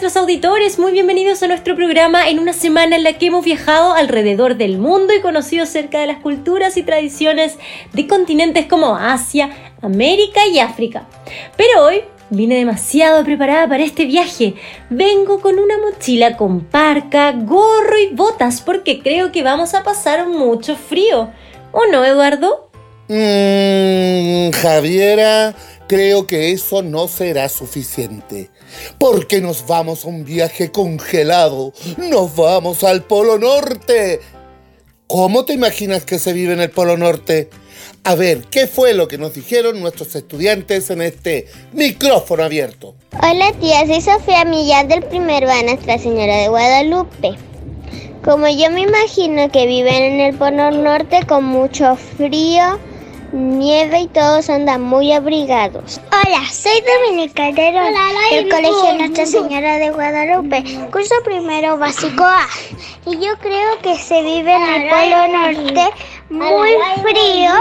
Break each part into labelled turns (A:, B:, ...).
A: nuestros auditores, muy bienvenidos a nuestro programa en una semana en la que hemos viajado alrededor del mundo y conocido cerca de las culturas y tradiciones de continentes como Asia, América y África. Pero hoy vine demasiado preparada para este viaje. Vengo con una mochila con parca, gorro y botas porque creo que vamos a pasar mucho frío. ¿O no, Eduardo?
B: Mmm, Javiera, creo que eso no será suficiente. Porque nos vamos a un viaje congelado. Nos vamos al Polo Norte. ¿Cómo te imaginas que se vive en el Polo Norte? A ver, ¿qué fue lo que nos dijeron nuestros estudiantes en este micrófono abierto?
C: Hola tía, soy Sofía Millán del primero a Nuestra Señora de Guadalupe. Como yo me imagino que viven en el Polo Norte con mucho frío, nieve y todos andan muy abrigados.
D: Hola, soy Dominica Caldero del Colegio Nuestra Señora de Guadalupe, curso primero básico A. Y yo creo que se vive en el Polo Norte muy frío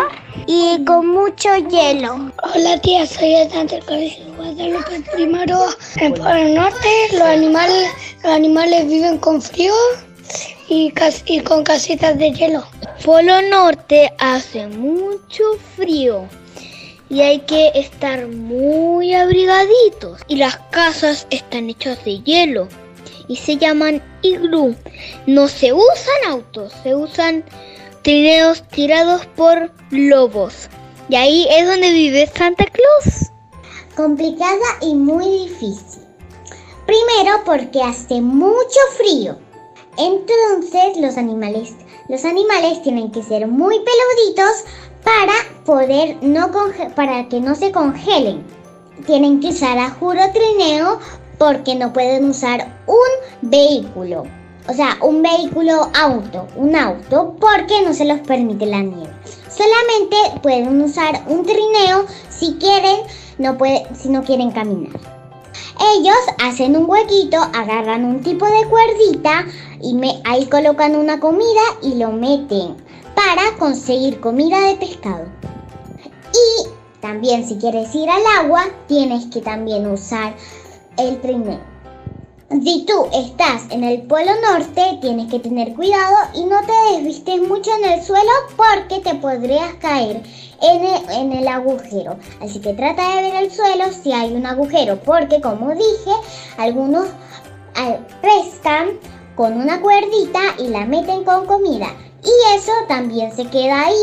D: y con mucho hielo.
E: Hola tía, soy Edna del Colegio de Guadalupe primero. En el Polo Norte los animales, los animales viven con frío y, y con casitas de hielo.
F: Polo Norte hace mucho frío y hay que estar muy abrigaditos. Y las casas están hechas de hielo y se llaman iglú. No se usan autos, se usan trineos tirados por lobos. Y ahí es donde vive Santa Claus.
G: Complicada y muy difícil. Primero porque hace mucho frío. Entonces los animales, los animales tienen que ser muy peluditos para poder no para que no se congelen. Tienen que usar a juro trineo porque no pueden usar un vehículo. O sea, un vehículo auto, un auto, porque no se los permite la nieve. Solamente pueden usar un trineo si quieren, no puede, si no quieren caminar. Ellos hacen un huequito, agarran un tipo de cuerdita y me, ahí colocan una comida y lo meten para conseguir comida de pescado. Y también si quieres ir al agua, tienes que también usar el trineo. Si tú estás en el Polo Norte, tienes que tener cuidado y no te desvistes mucho en el suelo porque te podrías caer en el, agujero. Así que trata de ver el suelo si hay un agujero porque como dije, algunos pescan con una cuerdita y la meten con comida. Y eso también se queda ahí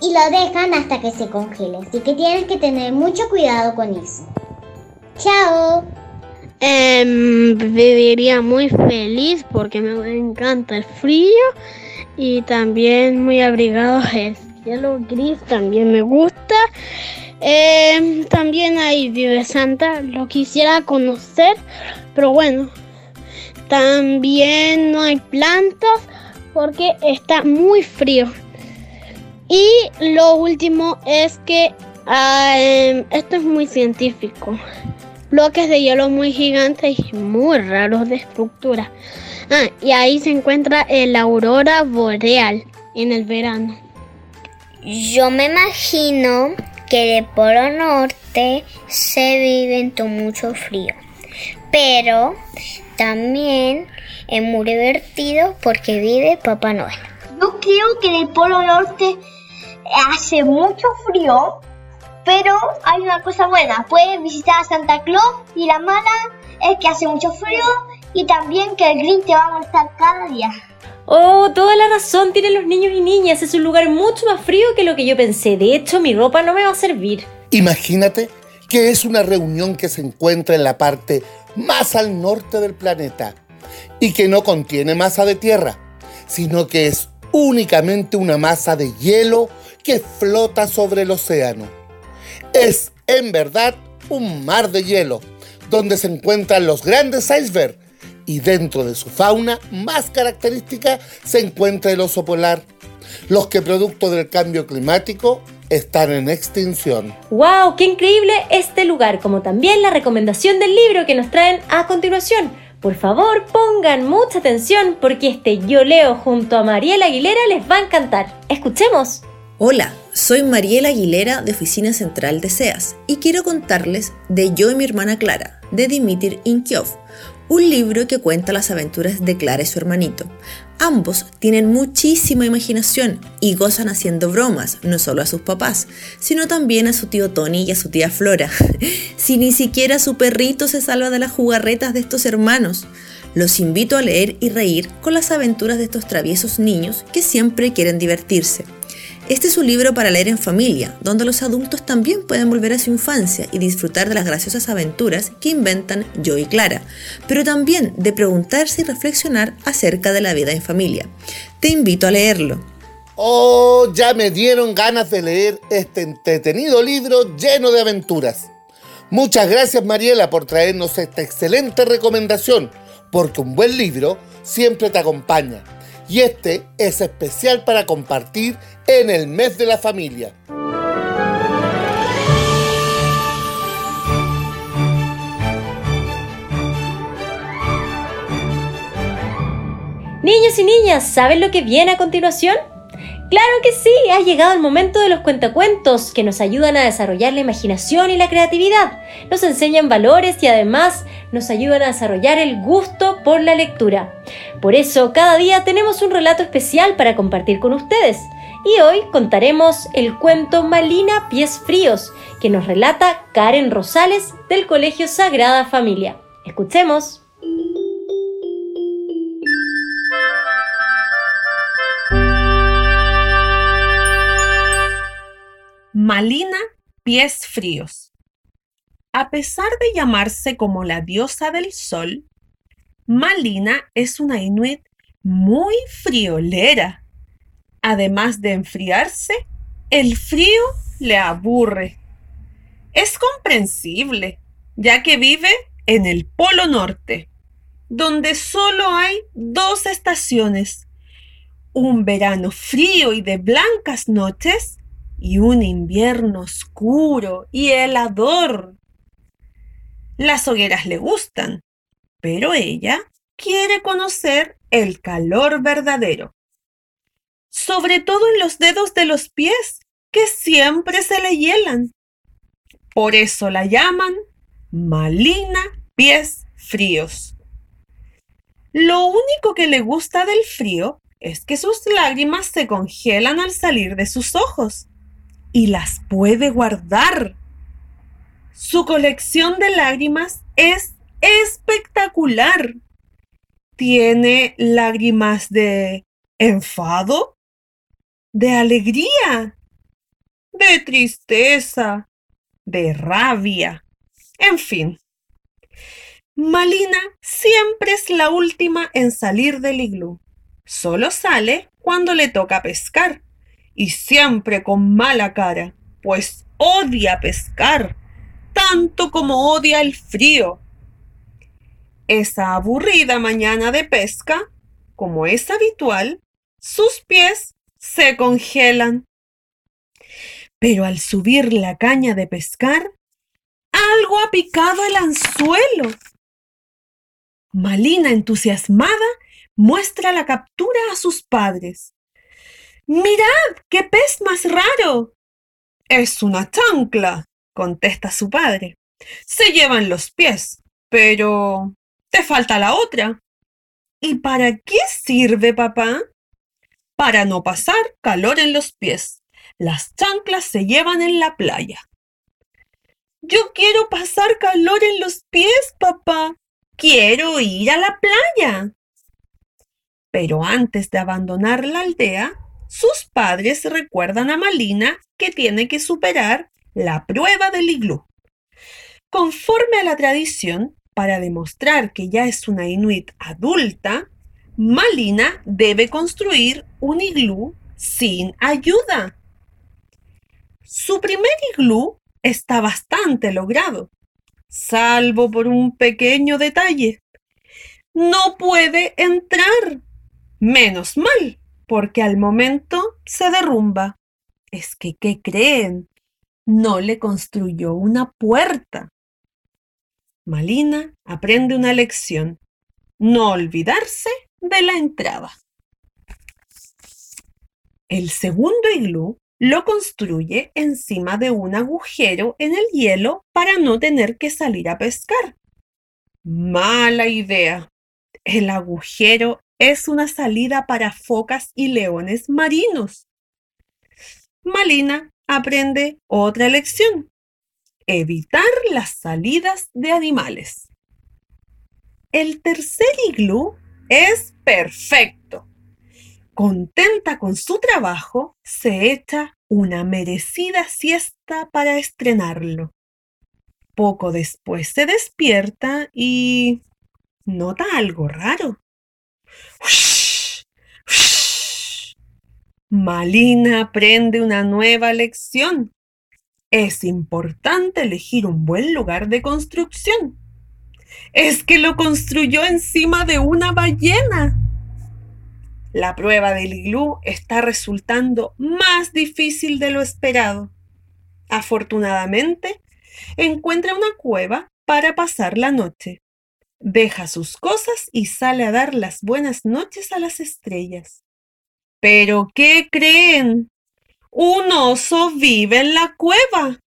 G: y lo dejan hasta que se congele. Así que tienes que tener mucho cuidado con eso. ¡Chao!
F: Eh, viviría muy feliz porque me encanta el frío y también muy abrigado el cielo gris también me gusta. Em, también ahí vive Santa, lo quisiera conocer, pero bueno, también no hay plantas porque está muy frío. Y lo último es que ah, em, esto es muy científico bloques de hielo muy gigantes y muy raros de estructura. Ah, y ahí se encuentra el aurora boreal en el verano.
C: Yo me imagino que de Polo Norte se vive con mucho frío, pero también es muy divertido porque vive Papá Noel.
D: Yo creo que en el Polo Norte hace mucho frío pero hay una cosa buena, puedes visitar a Santa Claus y la mala es que hace mucho frío y también que el green te va a molestar cada día.
A: Oh, toda la razón tienen los niños y niñas. Es un lugar mucho más frío que lo que yo pensé. De hecho, mi ropa no me va a servir.
B: Imagínate que es una reunión que se encuentra en la parte más al norte del planeta y que no contiene masa de tierra, sino que es únicamente una masa de hielo que flota sobre el océano. Es, en verdad, un mar de hielo, donde se encuentran los grandes icebergs y dentro de su fauna más característica se encuentra el oso polar, los que producto del cambio climático están en extinción.
A: ¡Wow! ¡Qué increíble este lugar! Como también la recomendación del libro que nos traen a continuación. Por favor, pongan mucha atención porque este Yo Leo junto a Mariela Aguilera les va a encantar. ¡Escuchemos!
H: Hola, soy Mariela Aguilera de Oficina Central de SEAS y quiero contarles de Yo y mi hermana Clara, de Dimitir Inkiov, un libro que cuenta las aventuras de Clara y su hermanito. Ambos tienen muchísima imaginación y gozan haciendo bromas, no solo a sus papás, sino también a su tío Tony y a su tía Flora. si ni siquiera su perrito se salva de las jugarretas de estos hermanos. Los invito a leer y reír con las aventuras de estos traviesos niños que siempre quieren divertirse. Este es un libro para leer en familia, donde los adultos también pueden volver a su infancia y disfrutar de las graciosas aventuras que inventan yo y Clara, pero también de preguntarse y reflexionar acerca de la vida en familia. Te invito a leerlo.
B: Oh, ya me dieron ganas de leer este entretenido libro lleno de aventuras. Muchas gracias Mariela por traernos esta excelente recomendación, porque un buen libro siempre te acompaña y este es especial para compartir en el mes de la familia.
A: Niños y niñas, ¿saben lo que viene a continuación? Claro que sí, ha llegado el momento de los cuentacuentos que nos ayudan a desarrollar la imaginación y la creatividad, nos enseñan valores y además nos ayudan a desarrollar el gusto por la lectura. Por eso, cada día tenemos un relato especial para compartir con ustedes. Y hoy contaremos el cuento Malina Pies Fríos, que nos relata Karen Rosales del Colegio Sagrada Familia. Escuchemos.
I: Malina Pies Fríos. A pesar de llamarse como la diosa del sol, Malina es una inuit muy friolera. Además de enfriarse, el frío le aburre. Es comprensible, ya que vive en el Polo Norte, donde solo hay dos estaciones, un verano frío y de blancas noches y un invierno oscuro y helador. Las hogueras le gustan, pero ella quiere conocer el calor verdadero, sobre todo en los dedos de los pies, que siempre se le hielan. Por eso la llaman Malina Pies Fríos. Lo único que le gusta del frío es que sus lágrimas se congelan al salir de sus ojos y las puede guardar. Su colección de lágrimas es espectacular. Tiene lágrimas de enfado, de alegría, de tristeza, de rabia, en fin. Malina siempre es la última en salir del iglú. Solo sale cuando le toca pescar y siempre con mala cara, pues odia pescar, tanto como odia el frío. Esa aburrida mañana de pesca, como es habitual, sus pies se congelan. Pero al subir la caña de pescar, algo ha picado el anzuelo. Malina, entusiasmada, muestra la captura a sus padres. Mirad, qué pez más raro. Es una chancla, contesta su padre. Se llevan los pies, pero te falta la otra. ¿Y para qué sirve, papá? Para no pasar calor en los pies. Las chanclas se llevan en la playa. Yo quiero pasar calor en los pies, papá. Quiero ir a la playa. Pero antes de abandonar la aldea, sus padres recuerdan a Malina que tiene que superar la prueba del iglú. Conforme a la tradición, para demostrar que ya es una inuit adulta, Malina debe construir un iglú sin ayuda. Su primer iglú está bastante logrado, salvo por un pequeño detalle. No puede entrar. Menos mal, porque al momento se derrumba. Es que, ¿qué creen? No le construyó una puerta. Malina aprende una lección. No olvidarse de la entrada. El segundo iglú lo construye encima de un agujero en el hielo para no tener que salir a pescar. Mala idea. El agujero es una salida para focas y leones marinos. Malina aprende otra lección. Evitar las salidas de animales. El tercer iglú es perfecto. Contenta con su trabajo, se echa una merecida siesta para estrenarlo. Poco después se despierta y nota algo raro. Malina aprende una nueva lección. Es importante elegir un buen lugar de construcción. Es que lo construyó encima de una ballena. La prueba del iglú está resultando más difícil de lo esperado. Afortunadamente, encuentra una cueva para pasar la noche. Deja sus cosas y sale a dar las buenas noches a las estrellas. ¿Pero qué creen? Un oso vive en la cueva.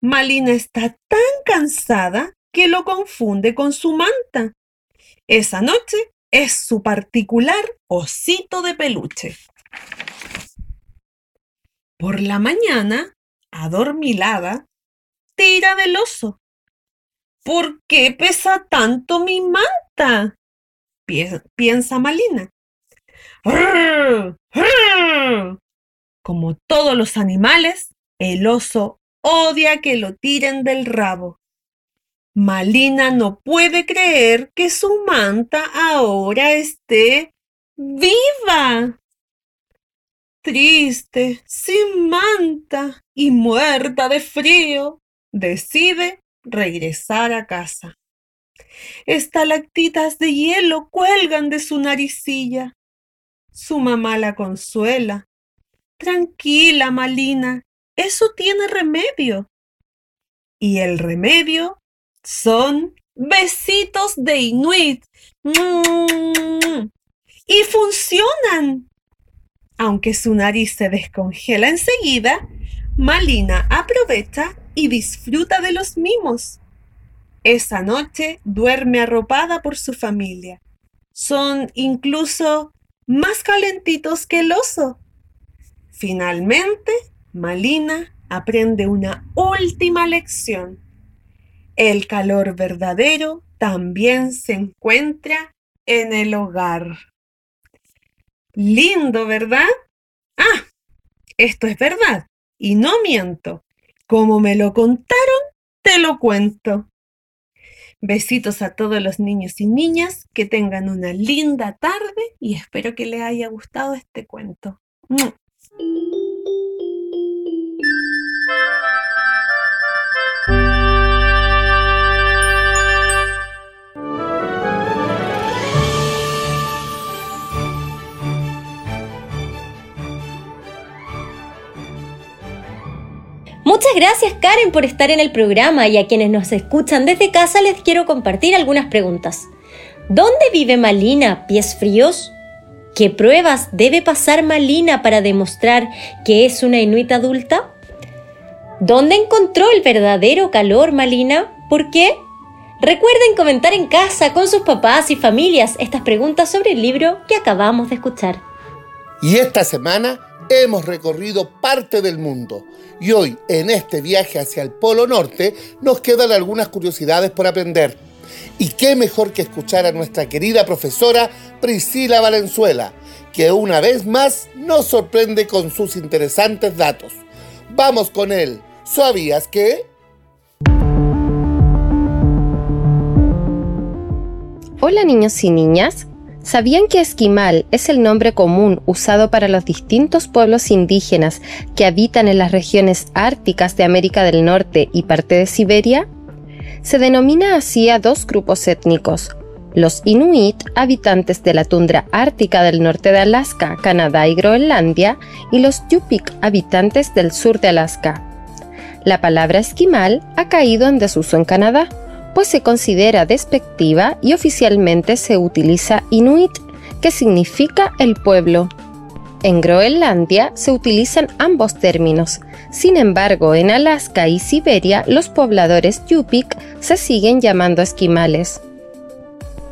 I: Malina está tan cansada que lo confunde con su manta. Esa noche es su particular osito de peluche. Por la mañana, adormilada, tira del oso. ¿Por qué pesa tanto mi manta? piensa Malina. Como todos los animales, el oso odia que lo tiren del rabo. Malina no puede creer que su manta ahora esté viva. Triste, sin manta y muerta de frío, decide regresar a casa. Estalactitas de hielo cuelgan de su naricilla. Su mamá la consuela. Tranquila, Malina, eso tiene remedio. Y el remedio son besitos de Inuit. Mm. Y funcionan. Aunque su nariz se descongela enseguida, Malina aprovecha y disfruta de los mimos. Esa noche duerme arropada por su familia. Son incluso más calentitos que el oso. Finalmente, Malina aprende una última lección. El calor verdadero también se encuentra en el hogar. Lindo, ¿verdad? Ah, esto es verdad y no miento. Como me lo contaron, te lo cuento. Besitos a todos los niños y niñas, que tengan una linda tarde y espero que les haya gustado este cuento.
A: Muchas gracias Karen por estar en el programa y a quienes nos escuchan desde casa les quiero compartir algunas preguntas. ¿Dónde vive Malina, pies fríos? ¿Qué pruebas debe pasar Malina para demostrar que es una inuit adulta? ¿Dónde encontró el verdadero calor Malina? ¿Por qué? Recuerden comentar en casa con sus papás y familias estas preguntas sobre el libro que acabamos de escuchar.
B: Y esta semana hemos recorrido parte del mundo y hoy, en este viaje hacia el Polo Norte, nos quedan algunas curiosidades por aprender. Y qué mejor que escuchar a nuestra querida profesora Priscila Valenzuela, que una vez más nos sorprende con sus interesantes datos. Vamos con él. ¿Sabías que?
J: Hola niños y niñas. ¿Sabían que esquimal es el nombre común usado para los distintos pueblos indígenas que habitan en las regiones árticas de América del Norte y parte de Siberia? Se denomina así a dos grupos étnicos, los Inuit, habitantes de la tundra ártica del norte de Alaska, Canadá y Groenlandia, y los Yupik, habitantes del sur de Alaska. La palabra esquimal ha caído en desuso en Canadá, pues se considera despectiva y oficialmente se utiliza Inuit, que significa el pueblo. En Groenlandia se utilizan ambos términos, Sin embargo, en Alaska y Siberia, los pobladores Yupik se siguen llamando esquimales.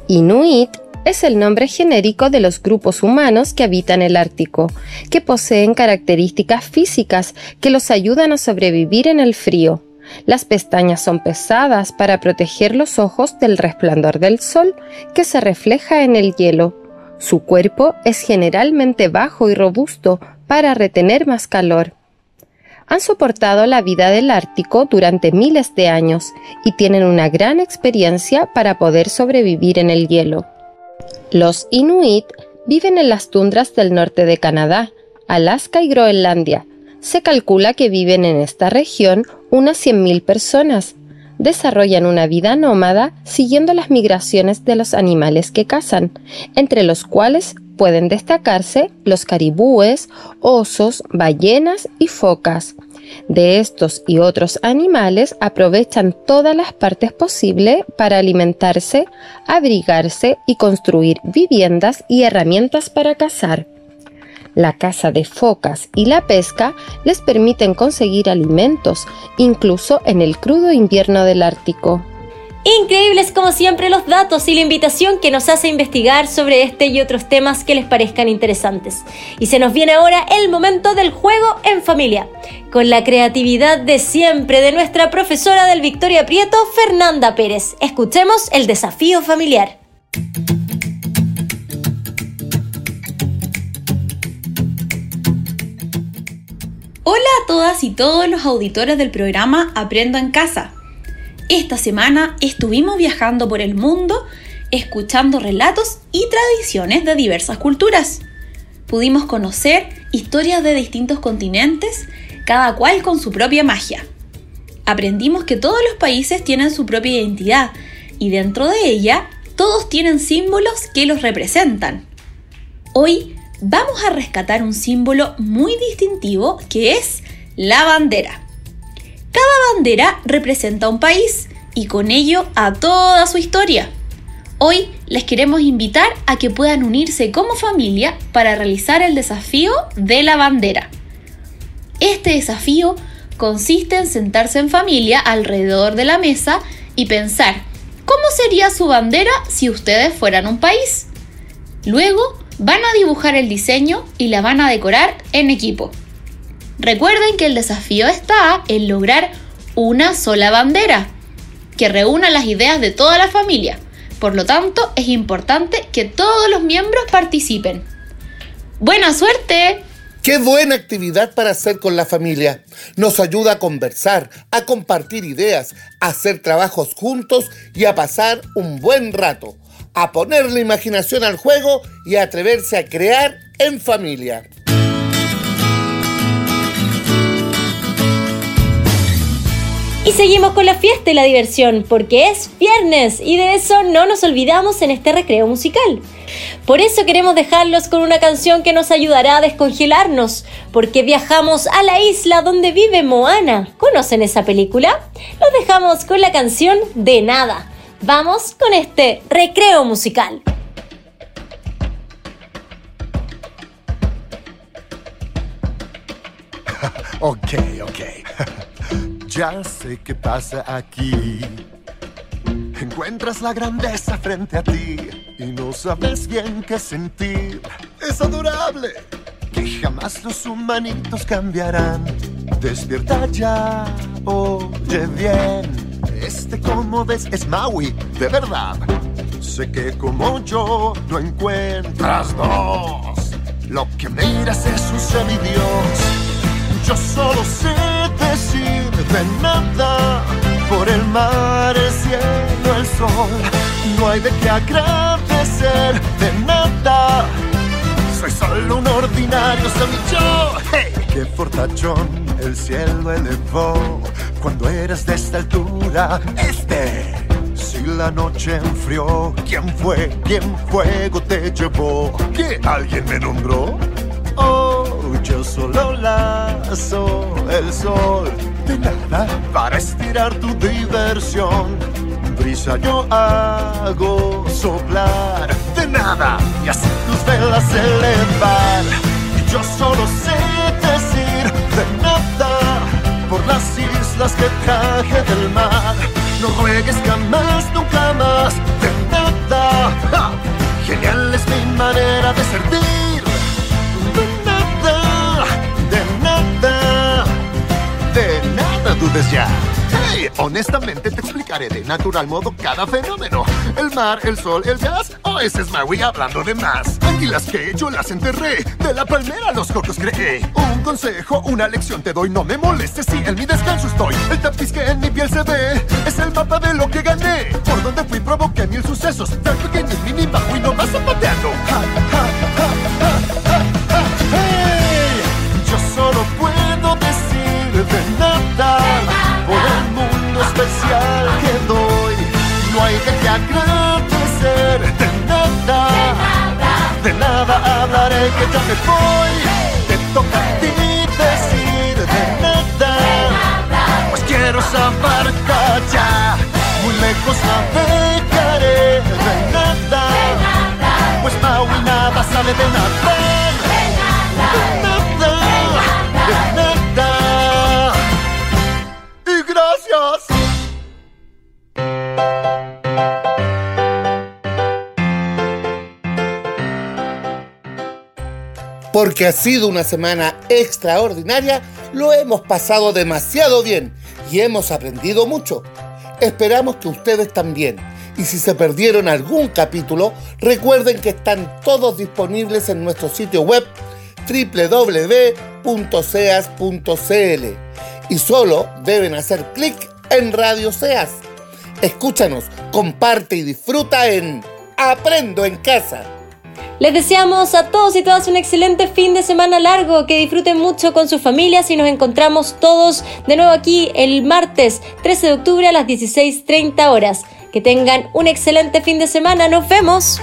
J: Inuit es el nombre genérico de los grupos humanos que habitan el Ártico, que poseen características físicas que los ayudan a sobrevivir en el frío. Las pestañas son pesadas para proteger los ojos del resplandor del sol que se refleja en el hielo. Su cuerpo es generalmente bajo y robusto para retener más calor. Han soportado la vida del Ártico durante miles de años y tienen una gran experiencia para poder sobrevivir en el hielo. Los Inuit viven en las tundras del norte de Canadá, Alaska y Groenlandia. Se calcula que viven en esta región unas 100.000 personas. Desarrollan una vida nómada siguiendo las migraciones de los animales que cazan, entre los cuales pueden destacarse los caribúes, osos, ballenas y focas. De estos y otros animales aprovechan todas las partes posibles para alimentarse, abrigarse y construir viviendas y herramientas para cazar. La caza de focas y la pesca les permiten conseguir alimentos, incluso en el crudo invierno del Ártico.
A: Increíbles como siempre los datos y la invitación que nos hace investigar sobre este y otros temas que les parezcan interesantes. Y se nos viene ahora el momento del juego en familia, con la creatividad de siempre de nuestra profesora del Victoria Prieto, Fernanda Pérez. Escuchemos el desafío familiar.
K: Hola a todas y todos los auditores del programa Aprendo en Casa. Esta semana estuvimos viajando por el mundo escuchando relatos y tradiciones de diversas culturas. Pudimos conocer historias de distintos continentes, cada cual con su propia magia. Aprendimos que todos los países tienen su propia identidad y dentro de ella todos tienen símbolos que los representan. Hoy vamos a rescatar un símbolo muy distintivo que es la bandera. Cada bandera representa un país y con ello a toda su historia. Hoy les queremos invitar a que puedan unirse como familia para realizar el desafío de la bandera. Este desafío consiste en sentarse en familia alrededor de la mesa y pensar cómo sería su bandera si ustedes fueran un país. Luego van a dibujar el diseño y la van a decorar en equipo. Recuerden que el desafío está en lograr una sola bandera que reúna las ideas de toda la familia. Por lo tanto, es importante que todos los miembros participen. ¡Buena suerte!
B: Qué buena actividad para hacer con la familia. Nos ayuda a conversar, a compartir ideas, a hacer trabajos juntos y a pasar un buen rato, a poner la imaginación al juego y a atreverse a crear en familia.
A: Y seguimos con la fiesta y la diversión, porque es viernes y de eso no nos olvidamos en este recreo musical. Por eso queremos dejarlos con una canción que nos ayudará a descongelarnos, porque viajamos a la isla donde vive Moana. ¿Conocen esa película? Los dejamos con la canción De Nada. Vamos con este recreo musical.
L: ok, ok. Ya sé qué pasa aquí. Encuentras la grandeza frente a ti y no sabes bien qué sentir. Es adorable que jamás los humanitos cambiarán. Despierta ya, oye bien. Este como ves es Maui, de verdad. Sé que como yo no encuentras dos. Lo que miras es un semidios. Yo solo sé decir de nada por el mar, el cielo, el sol. No hay de qué agradecer de nada. Soy solo un ordinario yo. Hey, qué fortachón el cielo elevó cuando eras de esta altura. Este. Si la noche enfrió, ¿quién fue? ¿Quién fuego te llevó? ¿Que alguien me nombró? Oh, yo solo lazo el sol de nada para estirar tu diversión. Brisa yo hago soplar de nada y así tus velas elevar. Y yo solo sé las que traje del mar. No ruegues jamás, nunca más, de nada. Genial es mi manera de servir. De nada, de nada, de nada dudes ya. Hey, honestamente te explicaré de natural modo cada fenómeno. El mar, el sol, el jazz. Oh, ese es Maui hablando de más. Anguilas que yo las enterré. De la palmera los cocos creé. Un consejo, una lección te doy. No me molestes si en mi descanso estoy. El tapiz que en mi piel se ve es el mapa de lo que gané. Por donde fui provoqué mil sucesos. Tan pequeños, mini bajo y no más zapateando. Ja. Hey, yo solo puedo decir de nada por mundo especial que doy. No hay de qué agradecer de nada. De nada hablaré que ya me voy. Te toca a ti decir de nada. Pues quiero saber ya. Muy lejos navegaré de nada. Pues Maui nada sabe de nada. De nada. De nada.
B: Porque ha sido una semana extraordinaria, lo hemos pasado demasiado bien y hemos aprendido mucho. Esperamos que ustedes también. Y si se perdieron algún capítulo, recuerden que están todos disponibles en nuestro sitio web www.seas.cl y solo deben hacer clic en Radio Seas. Escúchanos, comparte y disfruta en Aprendo en Casa.
A: Les deseamos a todos y todas un excelente fin de semana largo, que disfruten mucho con sus familias y nos encontramos todos de nuevo aquí el martes 13 de octubre a las 16.30 horas. Que tengan un excelente fin de semana, nos vemos.